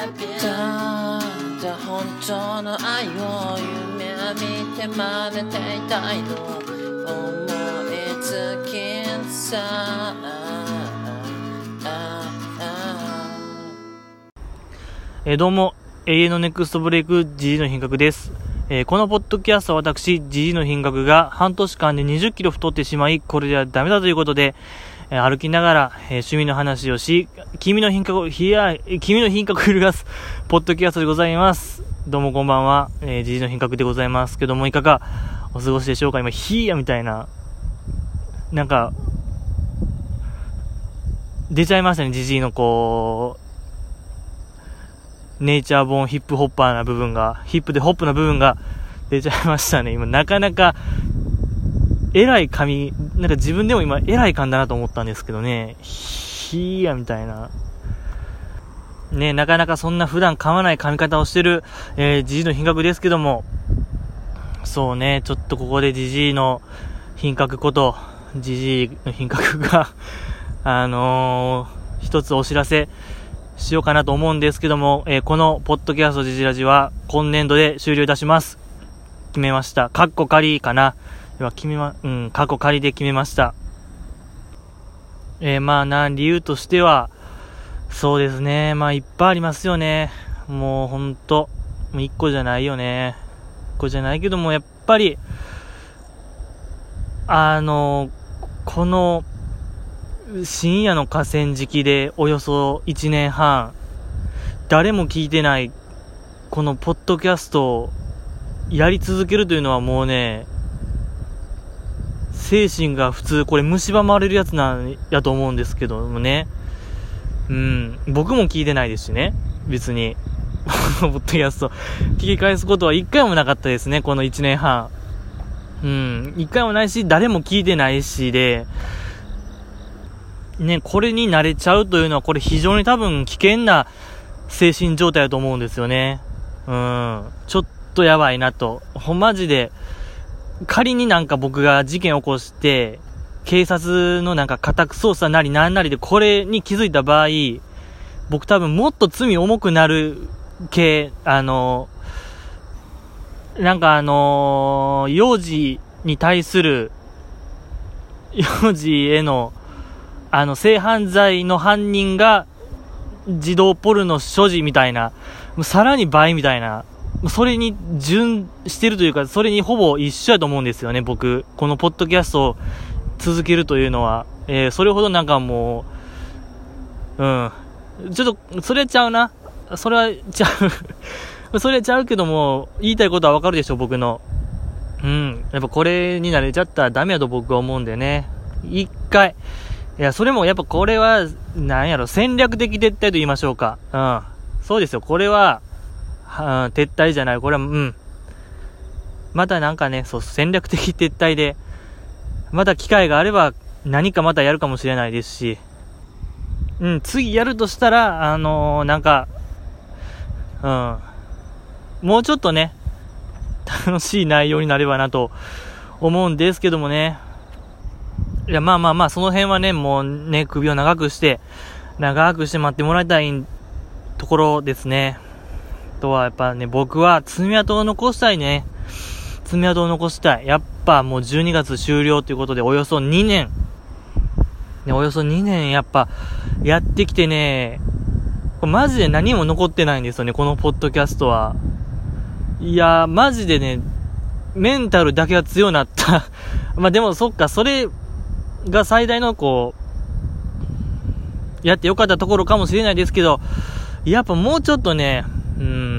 ただ本当の愛を夢見て真似ていたいの思いつきさえどうも、永遠のネクストブレイク GG の品格です。えーこのポッドキャストは私、GG の品格が半年間で20キロ太ってしまい、これではダメだということで、え歩きながら、えー趣味の話をし、君の品格を、ひや、君の品格を揺るがす、ポッドキャストでございます。どうもこんばんは、えー、GG の品格でございますけども、いかがお過ごしでしょうか？今、ひやみたいな、なんか、出ちゃいましたね、GG のこう、ネイチャーボーンヒップホッパーな部分が、ヒップでホップな部分が出ちゃいましたね。今、なかなか、偉い髪、なんか自分でも今、偉い感だなと思ったんですけどね、ひーや、みたいな。ね、なかなかそんな普段噛まない髪型をしてる、えー、ジジの品格ですけども、そうね、ちょっとここでジジイの品格こと、ジジイの品格が、あのー、一つお知らせ、しようかなと思うんですけども、えーこのポッドキャストジジラジは今年度で終了いたします。決めました。カッコ仮かな。いや決めま、うん、カッコ仮で決めました。えーまあな、理由としては、そうですね。まあいっぱいありますよね。もうほんと、もう一個じゃないよね。一個じゃないけども、やっぱり、あの、この、深夜の河川敷でおよそ1年半、誰も聞いてない、このポッドキャストをやり続けるというのはもうね、精神が普通、これ蝕まれるやつなんやと思うんですけどもね。うん、僕も聞いてないですしね、別に。ポッドキャスト、聞き返すことは一回もなかったですね、この1年半。うん、一回もないし、誰も聞いてないしで、ね、これに慣れちゃうというのは、これ非常に多分危険な精神状態だと思うんですよね。うん。ちょっとやばいなと。ほんまじで、仮になんか僕が事件を起こして、警察のなんか家宅捜査なりなんなりでこれに気づいた場合、僕多分もっと罪重くなる系、あの、なんかあの幼児に対する、幼児への、あの、性犯罪の犯人が、児童ポルノ所持みたいな、さらに倍みたいな、それに準してるというか、それにほぼ一緒やと思うんですよね、僕。このポッドキャストを続けるというのは。えー、それほどなんかもう、うん。ちょっと、それちゃうな。それはちゃう。それちゃうけども、言いたいことはわかるでしょ、僕の。うん。やっぱこれに慣れちゃったらダメやと僕は思うんでね。一回。いや、それもやっぱこれは、なんやろ、戦略的撤退と言いましょうか。うん。そうですよ、これは、は撤退じゃない、これは、うん。またなんかね、そう、戦略的撤退で、また機会があれば、何かまたやるかもしれないですし、うん、次やるとしたら、あのーなんか、うん、もうちょっとね、楽しい内容になればなと思うんですけどもね。いや、まあまあまあ、その辺はね、もうね、首を長くして、長くして待ってもらいたいところですね。とは、やっぱね、僕は爪痕を残したいね。爪痕を残したい。やっぱもう12月終了ということで、およそ2年。ね、およそ2年やっぱ、やってきてね、これマジで何も残ってないんですよね、このポッドキャストは。いやー、マジでね、メンタルだけは強なった。まあでもそっか、それが最大のこう、やってよかったところかもしれないですけど、やっぱもうちょっとね、うん、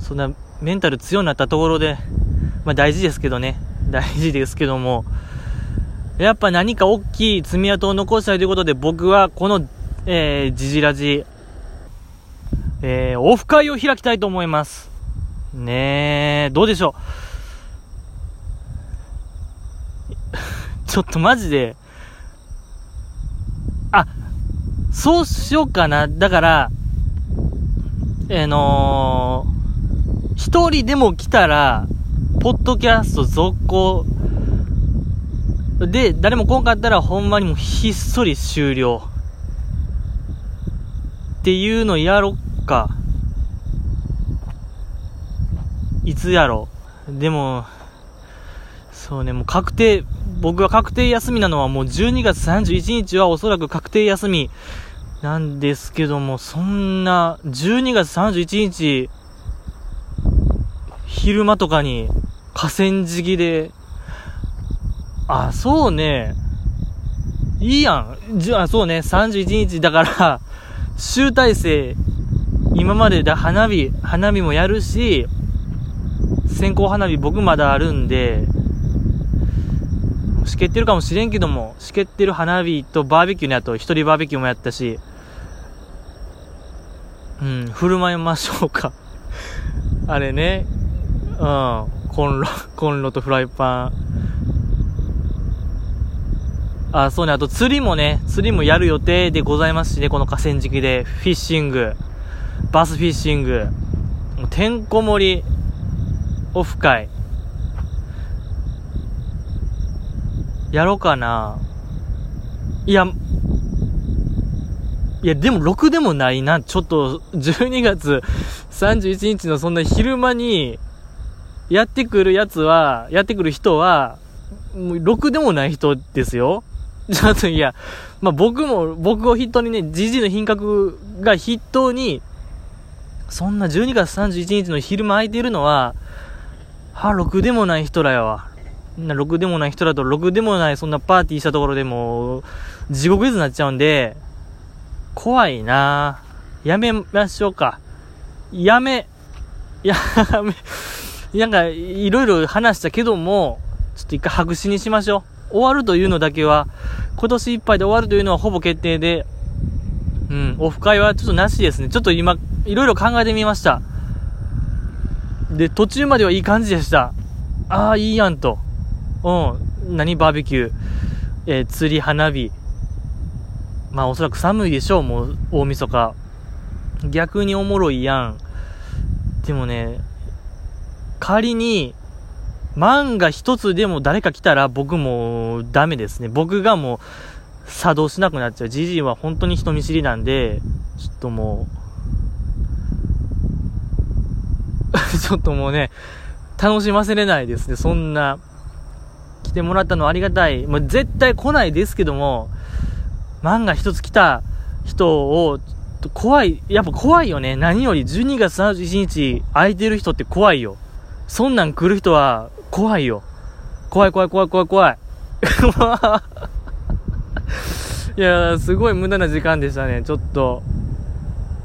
そんなメンタル強くなったところで、まあ大事ですけどね、大事ですけども、やっぱ何か大きい爪痕を残したいということで、僕はこの、えー、ジジラジ、えー、オフ会を開きたいと思います。ねえ、どうでしょう。ちょっとマジで、あ、そうしようかな。だから、あのー、一人でも来たら、ポッドキャスト続行。で、誰も来んかったらほんまにもうひっそり終了。っていうのやろっか。いつやろ。でも、そうね、もう確定、僕は確定休みなのはもう12月31日はおそらく確定休みなんですけども、そんな、12月31日、昼間とかに河川敷で、あ、そうね、いいやん。じゃあ、そうね、31日だから集大成、今までだ、花火、花火もやるし、線香花火僕まだあるんで、しけってるかもしれんけども、しけってる花火とバーベキューのやと、一人バーベキューもやったし、うん、振る舞いましょうか。あれね、うん、コンロ、コンロとフライパン。あ、そうね、あと釣りもね、釣りもやる予定でございますしね、この河川敷で、フィッシング、バスフィッシング、てんこ盛り、オフ会、やろうかな。いや、いや、でも、6でもないな。ちょっと、12月31日のそんな昼間に、やってくるやつは、やってくる人は、もう、6でもない人ですよ。ちょっと、いや、まあ、僕も、僕を筆頭にね、じじの品格が筆頭に、そんな12月31日の昼間空いてるのは、は、6でもない人らやわ。な、ろくでもない人だと、ろくでもないそんなパーティーしたところでも、地獄絵図になっちゃうんで、怖いなやめましょうか。やめ、やめ、なんか、いろいろ話したけども、ちょっと一回白紙にしましょう。終わるというのだけは、今年いっぱいで終わるというのはほぼ決定で、うん、オフ会はちょっとなしですね。ちょっと今、いろいろ考えてみました。で、途中まではいい感じでした。ああ、いいやんと。うん、何バーベキュー、えー、釣り、花火。まあおそらく寒いでしょう、もう、大晦日。逆におもろいやん。でもね、仮に、漫画一つでも誰か来たら僕もダメですね。僕がもう作動しなくなっちゃう。じじいは本当に人見知りなんで、ちょっともう ちょっともうね、楽しませれないですね。そんな、来てもらったのはありがたい。もう絶対来ないですけども、漫画一つ来た人を、怖い、やっぱ怖いよね。何より12月31日空いてる人って怖いよ。そんなん来る人は怖いよ。怖い怖い怖い怖い怖い。いやすごい無駄な時間でしたね。ちょっと、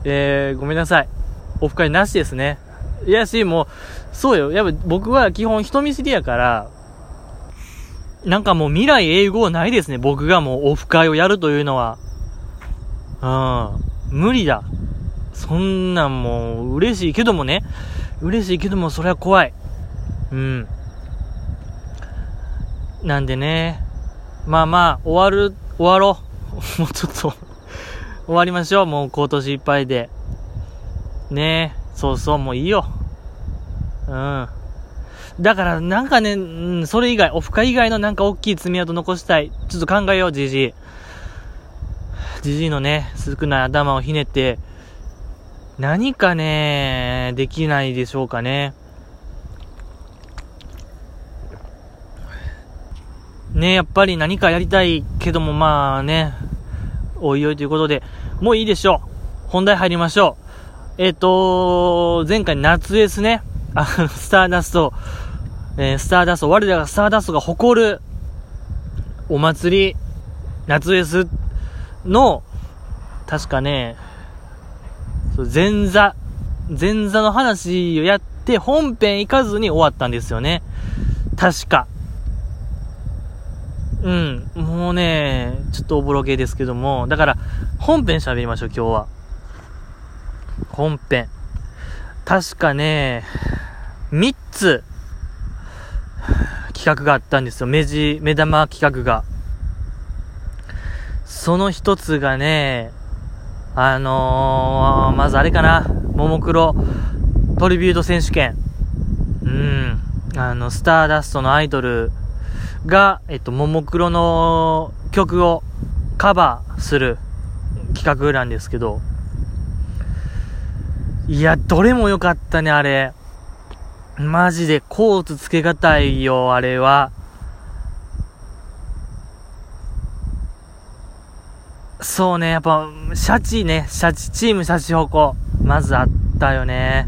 えー、ごめんなさい。オフ会なしですね。いやし、もう、そうよ。やっぱ僕は基本人見知りやから、なんかもう未来英語ないですね。僕がもうオフ会をやるというのは。うん。無理だ。そんなんもう嬉しいけどもね。嬉しいけどもそれは怖い。うん。なんでね。まあまあ、終わる、終わろう。もうちょっと終わりましょう。もう今年いっぱいで。ねえそうそう、もういいよ。うん。だからなんかね、うん、それ以外、オフ会以外のなんか大きい爪痕残したい。ちょっと考えよう、じじい。じじいのね、少ない頭をひねって、何かね、できないでしょうかね。ねやっぱり何かやりたいけども、まあね、おいおいということで、もういいでしょう。本題入りましょう。えっ、ー、と前回夏ですね。あの、スターダスト、えー、スターダスト、我らがスターダストが誇る、お祭り、夏フェスの、確かね、前座、前座の話をやって、本編行かずに終わったんですよね。確か。うん。もうね、ちょっとおぼろげですけども、だから、本編喋りましょう、今日は。本編。確かね、3つ、企画があったんですよ。目地、目玉企画が。その一つがね、あのー、まずあれかな、ももクロトリビュート選手権。うん。あの、スターダストのアイドルが、えっと、ももクロの曲をカバーする企画なんですけど、いや、どれも良かったね、あれ。マジでコーツつけがたいよ、あれは。そうね、やっぱ、シャチね、シャチ、チームシャチホコ。まずあったよね。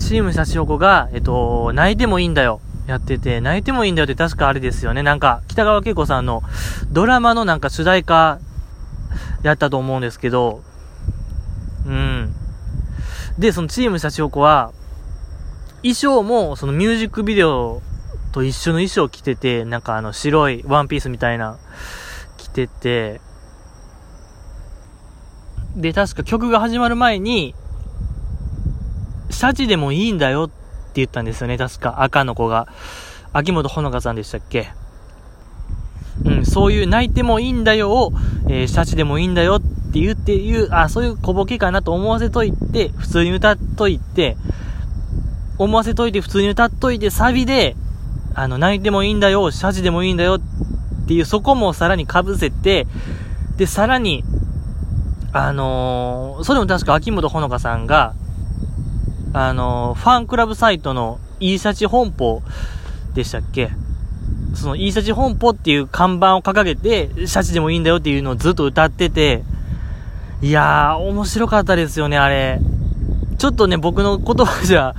チームシャチホコが、えっと、泣いてもいいんだよ。やってて、泣いてもいいんだよって確かあれですよね。なんか、北川景子さんのドラマのなんか主題歌やったと思うんですけど、うん。で、そのチームシャチホコは、衣装もそのミュージックビデオと一緒の衣装着てて、なんかあの白いワンピースみたいな着てて、で、確か曲が始まる前に、シャチでもいいんだよって言ったんですよね、確か赤の子が。秋元ほのかさんでしたっけ？うん、そういう泣いてもいいんだよを、えー、シャチでもいいんだよって言っていう、あ、そういう小ボケかなと思わせといて、普通に歌っといて、思わせといて普通に歌っといて、サビで、あの、泣いてもいいんだよ、シャチでもいいんだよっていう、そこもさらに被せて、で、さらに、あのー、それも確か秋元ほのかさんが、あのー、ファンクラブサイトのいいシャチ本舗でしたっけ？そのいいシャチ本舗っていう看板を掲げて、シャチでもいいんだよっていうのをずっと歌ってて、いやー、面白かったですよね、あれ。ちょっとね、僕の言葉じゃ、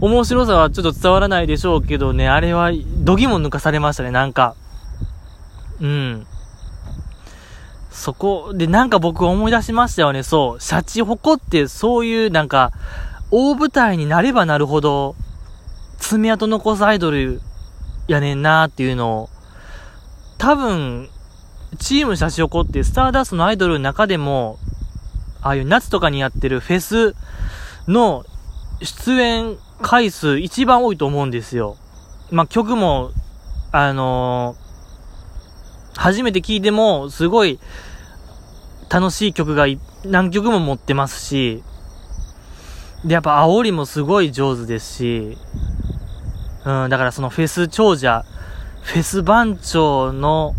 面白さはちょっと伝わらないでしょうけどね、あれは、どぎも抜かされましたね、なんか。うん。そこで、なんか僕思い出しましたよね、そう。シャチホコってそういうなんか、大舞台になればなるほど、爪痕残すアイドルやねんなーっていうのを、多分、チームシャチホコってスターダストのアイドルの中でも、ああいう夏とかにやってるフェスの出演回数一番多いと思うんですよ。まあ、曲も、あのー、初めて聴いても、すごい、楽しい曲が何曲も持ってますし、で、やっぱ煽りもすごい上手ですし、うん、だからそのフェス長者、フェス番長の、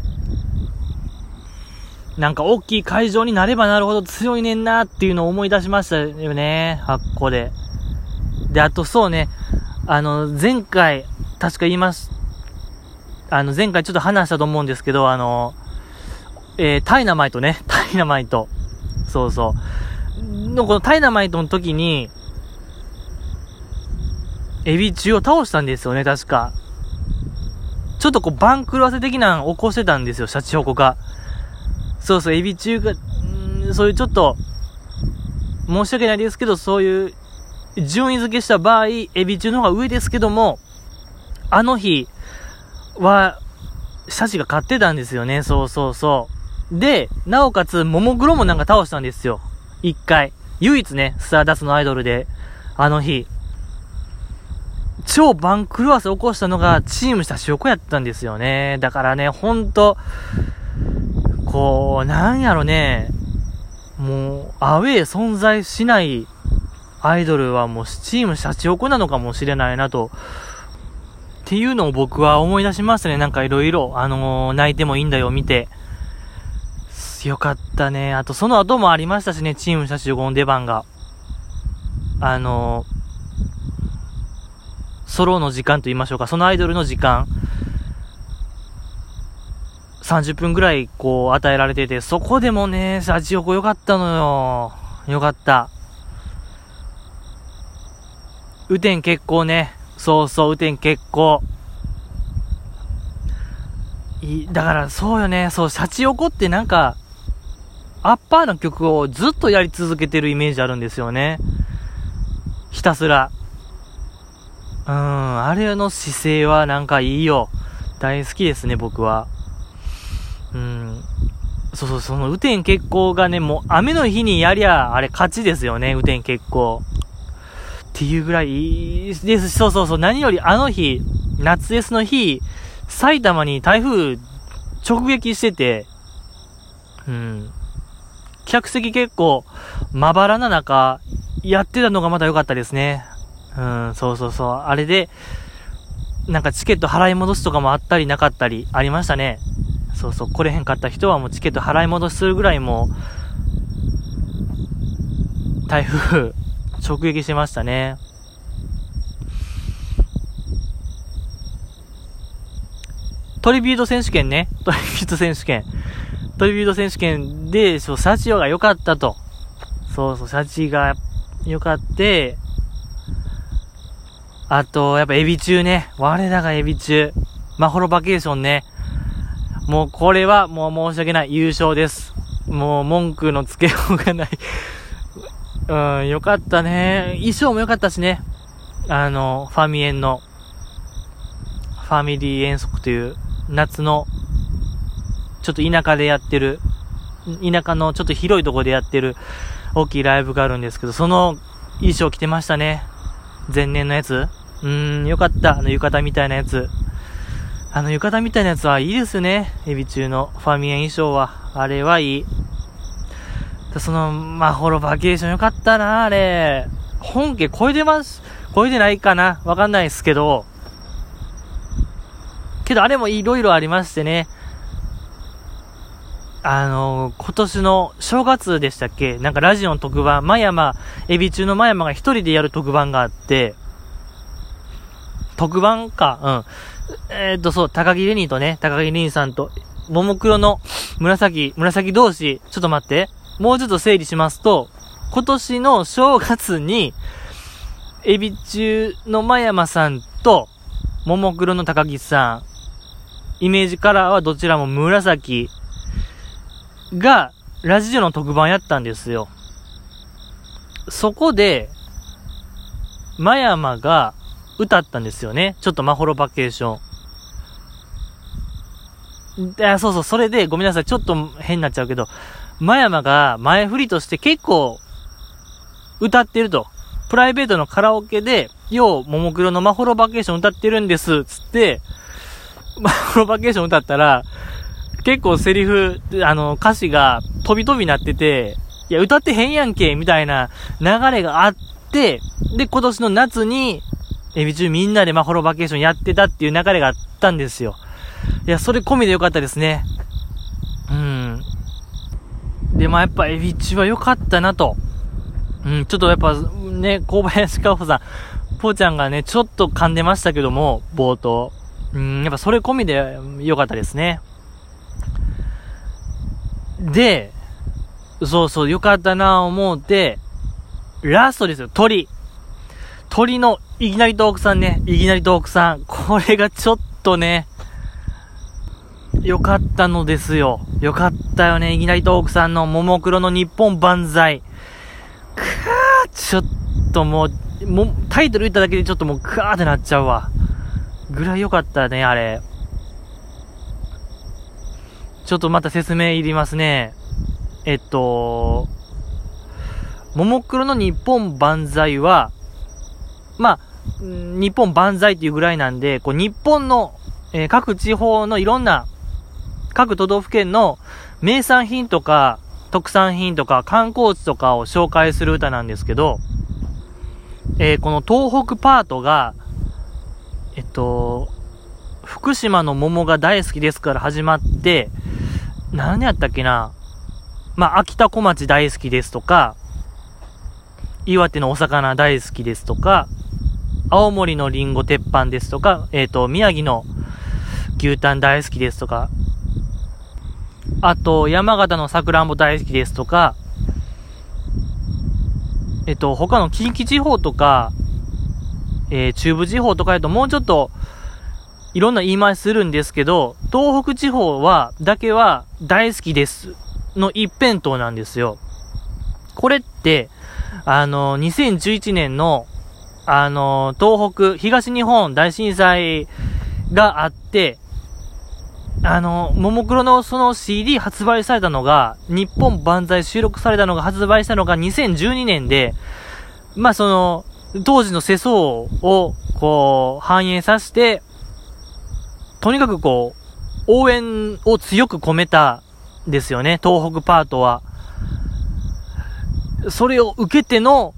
なんか大きい会場になればなるほど強いねんなっていうのを思い出しましたよね、発行で。で、あとそうね、あの、前回、確か言います。あの、前回ちょっと話したと思うんですけど、あの、えー、タイナマイトね。タイナマイト。そうそう。の、このタイナマイトの時に、エビ中を倒したんですよね、確か。ちょっとこう、番狂わせ的なの起こしてたんですよ、シャチホコが。そうそう、エビ中が、んそういうちょっと、申し訳ないですけど、そういう順位付けした場合、エビ中の方が上ですけども、あの日は、シャチが勝ってたんですよね。そうそうそう。で、なおかつ、ももクロもなんか倒したんですよ。一回。唯一ね、スターダスのアイドルで、あの日。超番狂わせ起こしたのが、チームした証拠やったんですよね。だからね、ほんと、こう、なんやろね、もう、アウェー存在しないアイドルはもうチームシャチホコなのかもしれないなと、っていうのを僕は思い出しましたね。なんかいろいろ、あのー、泣いてもいいんだよ、見て。よかったね。あと、その後もありましたしね、チームシャチホコの出番が。あの、ソロの時間と言いましょうか、そのアイドルの時間。30分ぐらい、こう、与えられてて、そこでもね、シャチホコよかったのよ。よかった。雨天結構ね。そうそう、雨天結構。い、だからそうよね。そう、シャチ横ってなんか、アッパーの曲をずっとやり続けてるイメージあるんですよね。ひたすら。うん、あれの姿勢はなんかいいよ。大好きですね、僕は。うん。そうそう、その雨天決行がね、もう雨の日にやりゃ、あれ勝ちですよね、雨天決行。っていうぐらいですそうそうそう。何よりあの日、夏 S の日、埼玉に台風直撃してて、うん。客席結構まばらな中、やってたのがまた良かったですね。うん、そうそうそう。あれで、なんかチケット払い戻しとかもあったりなかったりありましたね。そうそう、来れへんかった人はもうチケット払い戻しするぐらいもう、台風 直撃しましたね。トリビュート選手権ね。トリビュート選手権。トリビュート選手権で、そう、シャチオが良かったと。そうそう、シャチが良かって、あと、やっぱエビ中ね。我らがエビ中。マホロバケーションね。もうこれはもう申し訳ない。優勝です。もう文句のつけようがないうん、よかったね。衣装もよかったしね。あの、ファミエンの、ファミリー遠足という夏の、ちょっと田舎でやってる、田舎のちょっと広いところでやってる大きいライブがあるんですけど、その衣装着てましたね。前年のやつうーん、よかった。あの浴衣みたいなやつ。あの浴衣みたいなやつはいいですね。エビ中のファミエン衣装は。あれはいい。その、マホロバケーションよかったな、あれ。本家超えてます。超えてないかなわかんないですけど。けどあれもいろいろありましてね。あの、今年の正月でしたっけ？なんかラジオの特番、真山、エビ中の真山が一人でやる特番があって、特番か、うん。えー、っと、そう、高木レニーとね、高木レニーさんと、ももクロの紫、紫同士、ちょっと待って、もうちょっと整理しますと、今年の正月に、エビ中の真山さんと、ももクロの高木さん、イメージカラーはどちらも紫、が、ラジオの特番やったんですよ。そこで、真山が歌ったんですよね。ちょっとマホロバケーション。あ、そうそう、それで、ごめんなさい、ちょっと変になっちゃうけど、真山が前振りとして結構、歌ってると。プライベートのカラオケで、よう、ももクロのマホロバケーション歌ってるんです、つって、マホロバケーション歌ったら、結構セリフ、あの、歌詞が飛び飛びなってて、いや、歌ってへんやんけ、みたいな流れがあって、で、今年の夏に、エビ中みんなでマホロバケーションやってたっていう流れがあったんですよ。いや、それ込みでよかったですね。うん。で、まあやっぱエビ中は良かったなと。うん、ちょっとやっぱね、小林かほさん、ぽーちゃんがね、ちょっと噛んでましたけども、冒頭。うん、やっぱそれ込みで良かったですね。で、そうそう、よかったなぁ思うて、ラストですよ、鳥。鳥のいきなりトークさんね、いきなりトークさん。これがちょっとね、よかったのですよ。よかったよね、いきなりトークさんのももクロの日本万歳。くー、ちょっともう、も、タイトル言っただけでちょっともうクーってなっちゃうわ。ぐらいよかったね、あれ。ちょっとまた説明いりますね。えっと、ももクロの日本万歳は、まあ、日本万歳っていうぐらいなんで、こう日本の、えー、各地方のいろんな、各都道府県の名産品とか、特産品とか観光地とかを紹介する歌なんですけど、えー、この東北パートが、えっと、福島の桃が大好きですから始まって、何やったっけな。まあ、秋田小町大好きですとか、岩手のお魚大好きですとか、青森のりんご鉄板ですとか、えっ、ー、と、宮城の牛タン大好きですとか、あと、山形のさくらんぼ大好きですとか、えっ、ー、と、他の近畿地方とか、えー、中部地方とかやともうちょっと、いろんな言い回しするんですけど、東北地方は、だけは大好きですの一辺倒なんですよ。これって、あの、2011年の、あの、東北、東日本大震災があって、あの、ももクロのその CD 発売されたのが、日本万歳収録されたのが発売したのが2012年で、まあその、当時の世相を、こう、反映させて、とにかくこう、応援を強く込めたですよね、東北パートは。それを受けての、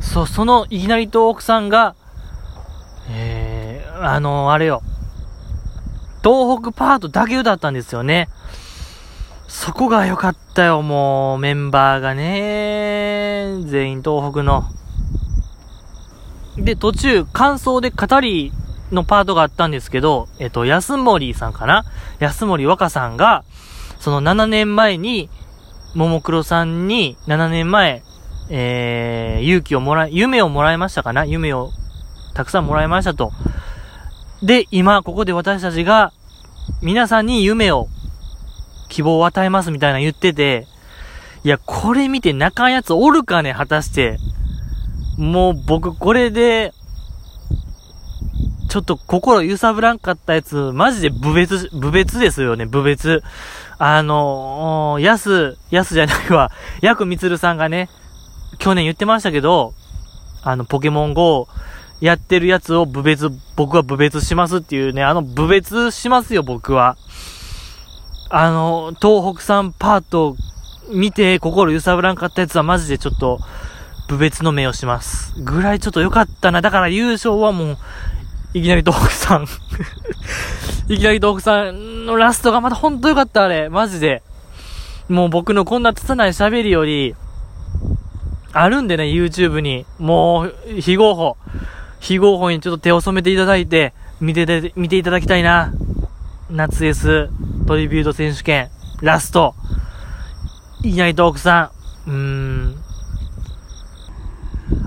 そ、そのいきなり東北さんが、えー、あのあれよ、東北パートだけ歌ったんですよね。そこが良かったよ、もう、メンバーがね、全員東北の。で、途中、感想で語りのパートがあったんですけど、えっと、安森さんかな？安森若さんが、その7年前に、ももクロさんに7年前、えー、勇気をもらい、夢をもらいましたかな？夢をたくさんもらいましたと。で、今、ここで私たちが、皆さんに夢を、希望を与えますみたいな言ってて、いや、これ見て泣かんやつおるかね？果たして。もう僕これで、ちょっと心揺さぶらんかったやつ、マジで部別、部別ですよね、部別。あの、やす、やすじゃないわ、ヤクミツルさんがね、去年言ってましたけど、あの、ポケモン GO やってるやつを部別、僕は部別しますっていうね、あの部別しますよ、僕は。あの、東北産パート見て心揺さぶらんかったやつはマジでちょっと、部別の目をします。ぐらいちょっと良かったな。だから優勝はもう、いきなり東北さん いきなり東北さんのラストがまたほんと良かった、あれ。マジで。もう僕のこんな拙い喋りより、あるんでね、YouTube に。もう、非合法。非合法にちょっと手を染めていただいて、見てて、見ていただきたいな。夏 S トリビュート選手権、ラスト。いきなり東北さん。うーん。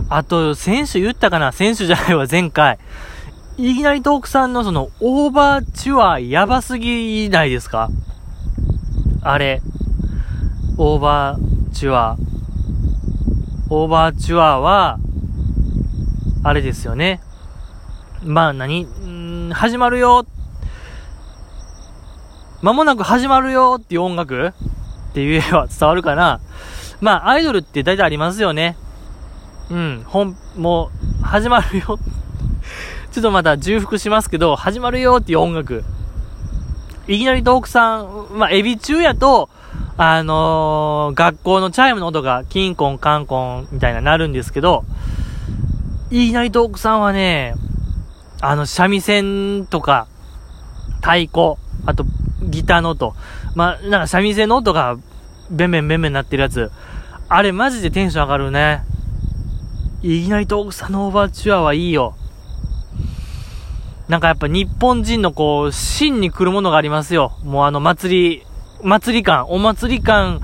あと、先週言ったかな？先週じゃないわ、前回。いきなり東北さんのその、オーバーチュアやばすぎないですか？あれ。オーバーチュア。オーバーチュアは、あれですよね。まあ何、ん始まるよ。間もなく始まるよっていう音楽？って言えば伝わるかな？まあ、アイドルって大体ありますよね。うん、本、もう、始まるよ。ちょっとまた重複しますけど、始まるよっていう音楽。いきなり東北さん、まあ、エビ中やと、あのー、学校のチャイムの音がキンコンカンコンみたいななるんですけど、いきなり東北さんはね、あの、三味線とか、太鼓、あと、ギターの音。まあ、なんか三味線の音が、ベンベンベンベンなってるやつ。あれマジでテンション上がるね。いきなり東北さんのオーバーチュアはいいよ。なんかやっぱ日本人のこう、芯に来るものがありますよ。もうあの祭り、祭り感、お祭り感、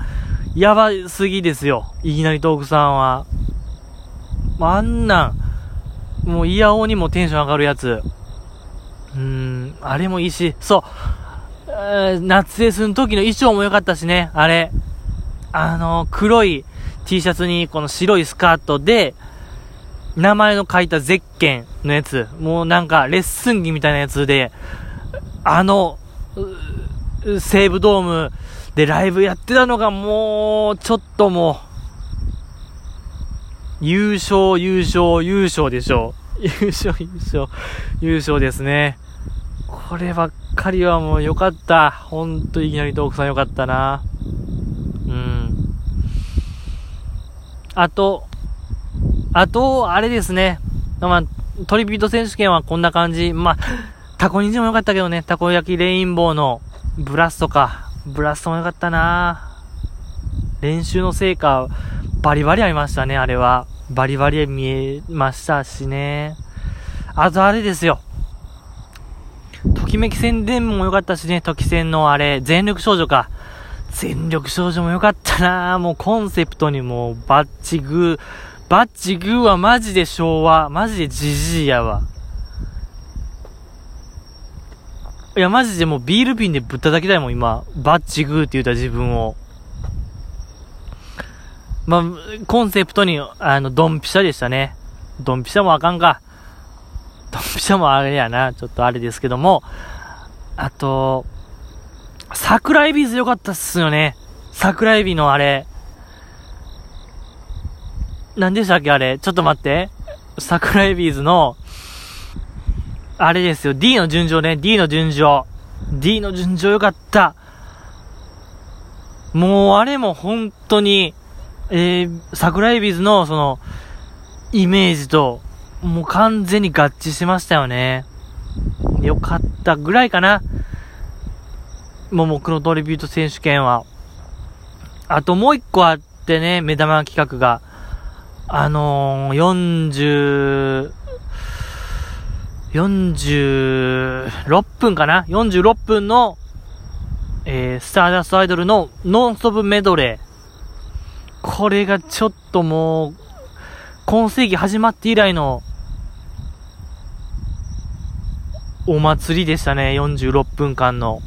やばすぎですよ。いきなり東北さんは。あんなん、もうイヤホンにもテンション上がるやつ。うん、あれもいいし、そう、夏フェスの時の衣装も良かったしね、あれ。あの、黒い T シャツにこの白いスカートで、名前の書いたゼッケンのやつ、もうなんかレッスン着みたいなやつで、あの、西武ドームでライブやってたのがもう、ちょっともう、優勝、優勝、優勝でしょう。優勝、優勝、優勝ですね。こればっかりはもう良かった。ほんといきなりトークさん良かったな。うん。あと、あと、あれですね。まあ、トリビュート選手権はこんな感じ。まあ、タコニジも良かったけどね、たこ焼きレインボーのブラストか。ブラストも良かったな練習の成果、バリバリありましたね、あれは。バリバリ見えましたしね。あとあれですよ。ときめき宣伝も良かったしね、とき戦のあれ、全力少女か。全力少女も良かったなもうコンセプトにもバッチグー、バッチグーはマジで昭和。マジでジジイやわ。いや、マジでもうビール瓶でぶったたきたいもん、今。バッチグーって言った自分を。まあ、コンセプトに、あの、ドンピシャでしたね。ドンピシャもあかんか。ドンピシャもあれやな。ちょっとあれですけども。あと、桜エビズ良かったっすよね。桜エビのあれ。何でしたっけあれ？ちょっと待って。桜エビーズの、あれですよ。D の順序ね。D の順序。D の順序よかった。もうあれも本当に、えー、桜エビーズの、その、イメージと、もう完全に合致しましたよね。よかったぐらいかな。ももクロトリビュート選手権は。あともう一個あってね、目玉企画が。あのー、40、46分かな ?46 分の、えー、スターダストアイドルのノンストップメドレー。これがちょっともう、今世紀始まって以来の、お祭りでしたね、46分間の。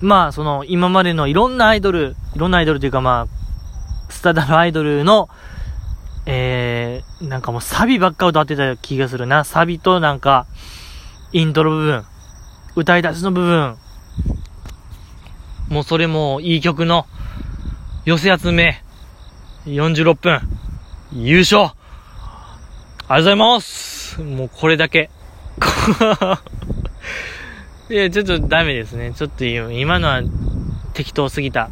まあ、その、今までのいろんなアイドル、いろんなアイドルというかまあ、スタダのアイドルの、えー、なんかもうサビばっか歌ってた気がするな。サビとなんか、イントロ部分、歌い出しの部分、もうそれもいい曲の寄せ集め、46分、優勝ありがとうございますもうこれだけ。いや、ちょっとダメですね。ちょっと今のは適当すぎた。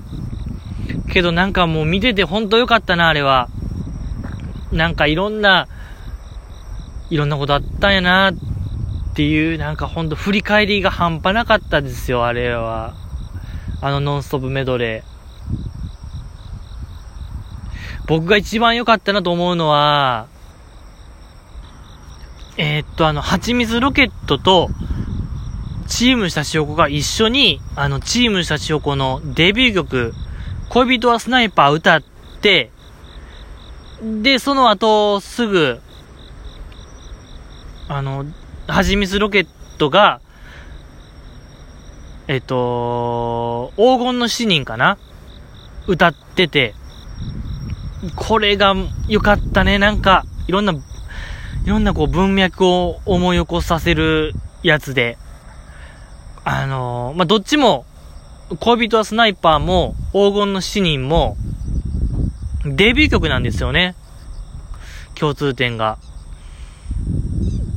けどなんかもう見ててほんと良かったな、あれは。なんかいろんな、いろんなことあったんやなっていう、なんかほんと振り返りが半端なかったですよ、あれは。あのノンストップメドレー。僕が一番良かったなと思うのは、えー、っと、あの、蜂蜜ロケットと、チームしたしおこが一緒に、あの、チームしたしおこのデビュー曲、恋人はスナイパー歌って、で、その後、すぐ、あの、はじみつロケットが、えっと、黄金の死人かな？歌ってて、これが良かったね。なんか、いろんな、いろんなこう文脈を思い起こさせるやつで、あの、まあ、どっちも、恋人はスナイパーも、黄金の死人も、デビュー曲なんですよね。共通点が。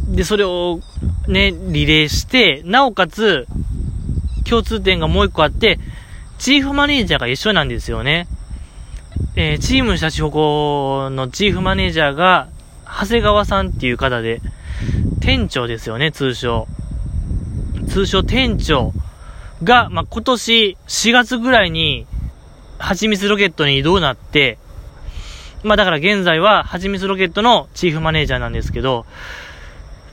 で、それをね、リレーして、なおかつ、共通点がもう一個あって、チーフマネージャーが一緒なんですよね。えー、チームシャチホコのチーフマネージャーが、長谷川さんっていう方で、店長ですよね、通称。通称店長が、まあ、今年4月ぐらいに、はちみつロケットに移動なって、まあだから現在は、はちみつロケットのチーフマネージャーなんですけど、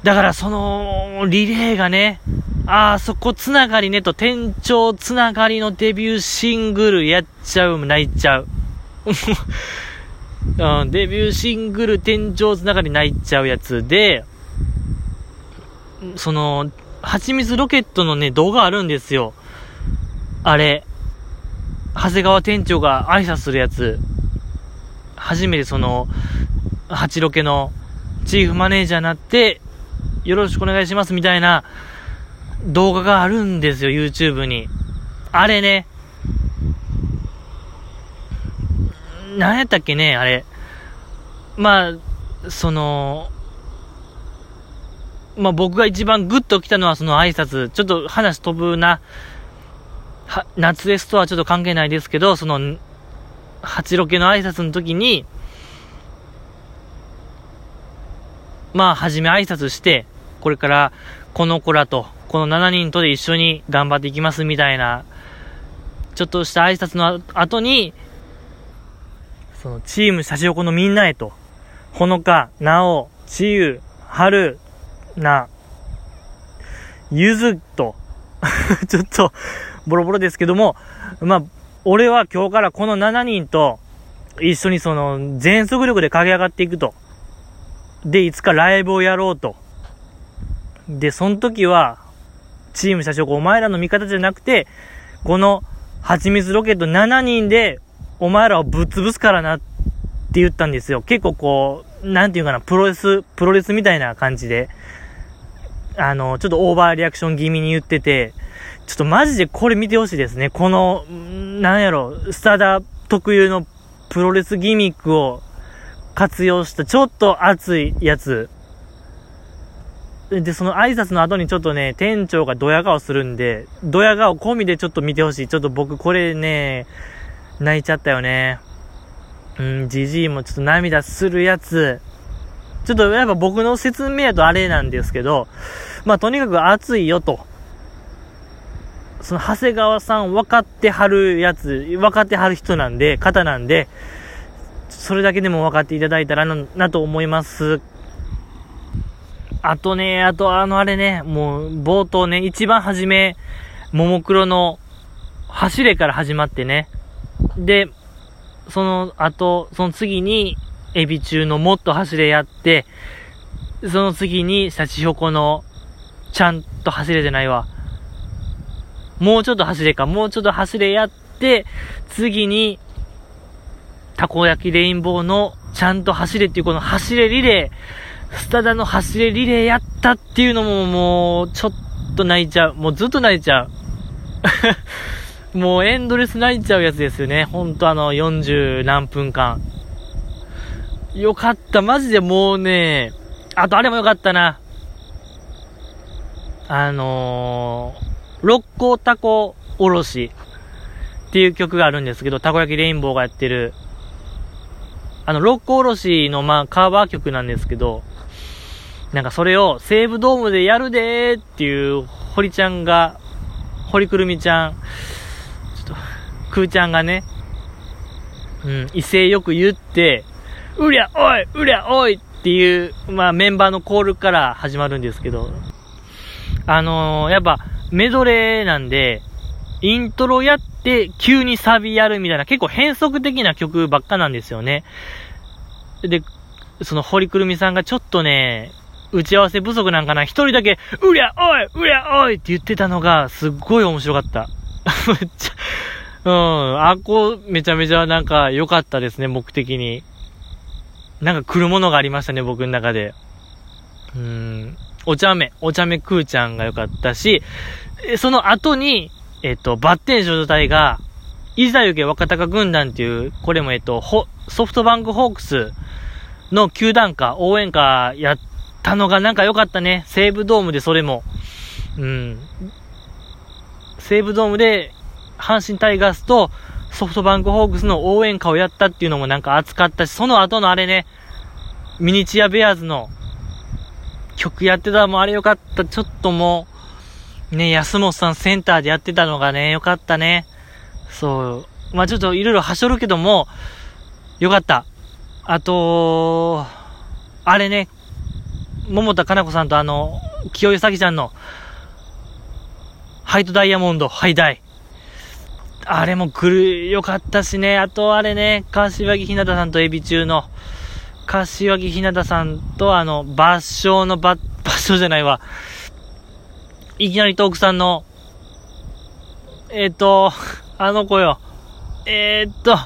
だからその、リレーがね、ああ、そこつながりねと、店長つながりのデビューシングルやっちゃう、泣いちゃう。うん、デビューシングル店長つながり泣いちゃうやつで、その、蜂蜜ロケットのね、動画あるんですよ。あれ、長谷川店長が挨拶するやつ。初めてその、八ロケのチーフマネージャーになって、よろしくお願いしますみたいな動画があるんですよ、YouTube に。あれね。何やったっけね、あれ。まあ、その、まあ僕が一番グッと来たのはその挨拶。ちょっと話飛ぶな。は、夏エスとはちょっと関係ないですけど、その、八ロケの挨拶の時に、まあ、はじめ挨拶して、これから、この子らと、この7人とで一緒に頑張っていきますみたいな、ちょっとした挨拶の後に、その、チームシャチホコのみんなへと、ほのか、なお、ちゆ、はる、な、ゆずと、ちょっと、ボロボロですけども、まあ、俺は今日からこの7人と、一緒にその、全速力で駆け上がっていくと。で、いつかライブをやろうと。で、その時は、チーム社長、お前らの味方じゃなくて、この、蜂蜜ロケット7人で、お前らをぶっ潰すからなって言ったんですよ。結構こう、なんていうかな、プロレス、プロレスみたいな感じで。あの、ちょっとオーバーリアクション気味に言ってて、ちょっとマジでこれ見てほしいですね。この、なんやろ、スタダ特有のプロレスギミックを活用したちょっと熱いやつ。で、その挨拶の後にちょっとね、店長がドヤ顔するんで、ドヤ顔込みでちょっと見てほしい。ちょっと僕これね、泣いちゃったよね。うん、じじいもちょっと涙するやつ。ちょっとやっぱ僕の説明やとあれなんですけど、まあとにかく暑いよと。その長谷川さん分かってはるやつ、分かってはる人なんで、方なんで、それだけでも分かっていただいたらな、なと思います。あとね、あとあのあれね、もう冒頭ね、一番初め、ももクロの走れから始まってね。で、その後、その次に、エビ中のもっと走れやって、その次に、シャチホコの、ちゃんと走れてないわ。もうちょっと走れか、もうちょっと走れやって、次に、たこ焼きレインボーの、ちゃんと走れっていうこの走れリレー、スタダの走れリレーやったっていうのももう、ちょっと泣いちゃう。もうずっと泣いちゃう。もうエンドレス泣いちゃうやつですよね。ほんとあの、40何分間。よかった。マジでもうね、あとあれもよかったな。あのー、六甲タコおろしっていう曲があるんですけど、たこ焼きレインボーがやってる、あの、六甲おろしの、まあ、カーバー曲なんですけど、なんかそれを西武ドームでやるでーっていう、堀ちゃんが、堀くるみちゃん、ちょっと、くーちゃんがね、うん、威勢よく言って、うりゃおいうりゃおいっていう、まあメンバーのコールから始まるんですけど、あのー、やっぱメドレーなんで、イントロやって急にサビやるみたいな結構変則的な曲ばっかなんですよね。で、その堀くるみさんがちょっとね、打ち合わせ不足なんかな、一人だけ、うりゃおいうりゃおいって言ってたのが、すっごい面白かった。めっちゃ、うん、あこめちゃめちゃなんか良かったですね、僕的に。なんか来るものがありましたね、僕の中で。うん、お茶目、お茶目くーちゃんが良かったし、その後に、えっと、バッテン少女隊が、いざ行け若鷹軍団っていう、これもえっと、ソフトバンクホークスの球団歌、応援歌やったのがなんか良かったね。西武ドームでそれも。うん。西武ドームで、阪神タイガースと、ソフトバンクホークスの応援歌をやったっていうのもなんか熱かったし、その後のあれね、ミニチュアベアーズの曲やってたのもあれよかった。ちょっともう、ね、安本さんセンターでやってたのがね、よかったね。そう。まあちょっといろいろはしょるけども、よかった。あと、あれね、桃田かな子さんとあの、清江咲ちゃんの、ハイトダイヤモンド、ハイダイ。あれも来る、よかったしね。あとあれね、柏木ひなたさんとエビ中の、柏木ひなたさんとあの、抜笑の抜、抜笑じゃないわ。いきなりトークさんの、えっ、ー、と、あの子よ。えっ、と、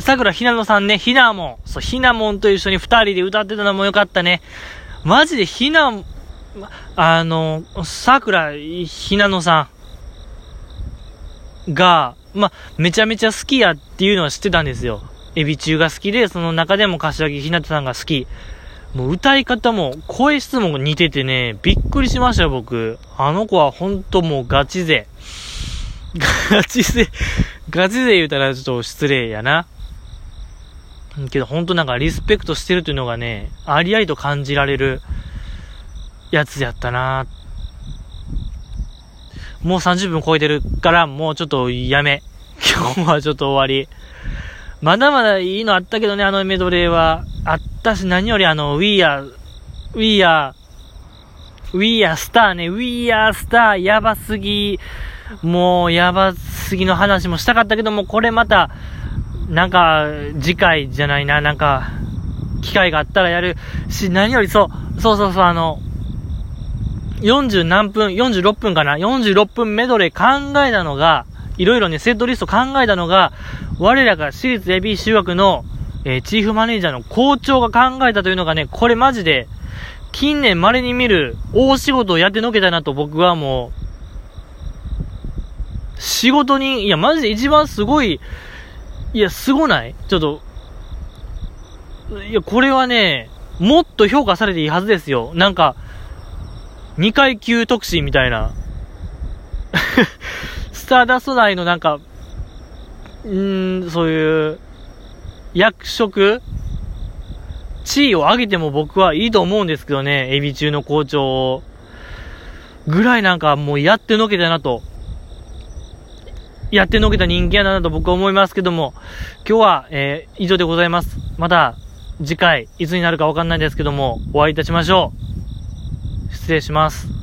桜ひなのさんね、ひなもん。そう、ひなもんと一緒に二人で歌ってたのもよかったね。マジでひな、あの、桜ひなのさん。が、ま、めちゃめちゃ好きやっていうのは知ってたんですよ。エビ中が好きで、その中でも柏木ひなたさんが好き。もう歌い方も、声質も似ててね、びっくりしましたよ、僕。あの子はほんともうガチ勢。ガチ勢、ガチ勢言うたらちょっと失礼やな。けどほんとなんかリスペクトしてるというのがね、ありありと感じられるやつやったなもう30分超えてるから、もうちょっとやめ。今日はちょっと終わり。まだまだいいのあったけどね、あのメドレーは。あったし、何よりあの、We are, We are, We are Star ね、We are Star やばすぎ。もうやばすぎの話もしたかったけども、これまた、なんか、次回じゃないな、なんか、機会があったらやるし、何よりそう、そうそうそう、あの、40何分、46分かな ?46 分メドレー考えたのが、いろいろね、セットリスト考えたのが、我らが私立エビ修学の、えー、チーフマネージャーの校長が考えたというのがね、これマジで、近年稀に見る大仕事をやってのけたなと僕はもう、仕事に、いや、マジで一番すごい、いや、すごない？ちょっと、いや、これはね、もっと評価されていいはずですよ。なんか、2階級特進みたいな。スターダスト内のなんか、ん、そういう、役職地位を上げても僕はいいと思うんですけどね、エビ中の校長を。ぐらいなんかもうやってのけたなと。やってのけた人間やなと僕は思いますけども、今日は、えー、以上でございます。また、次回、いつになるかわかんないですけども、お会いいたしましょう。失礼します。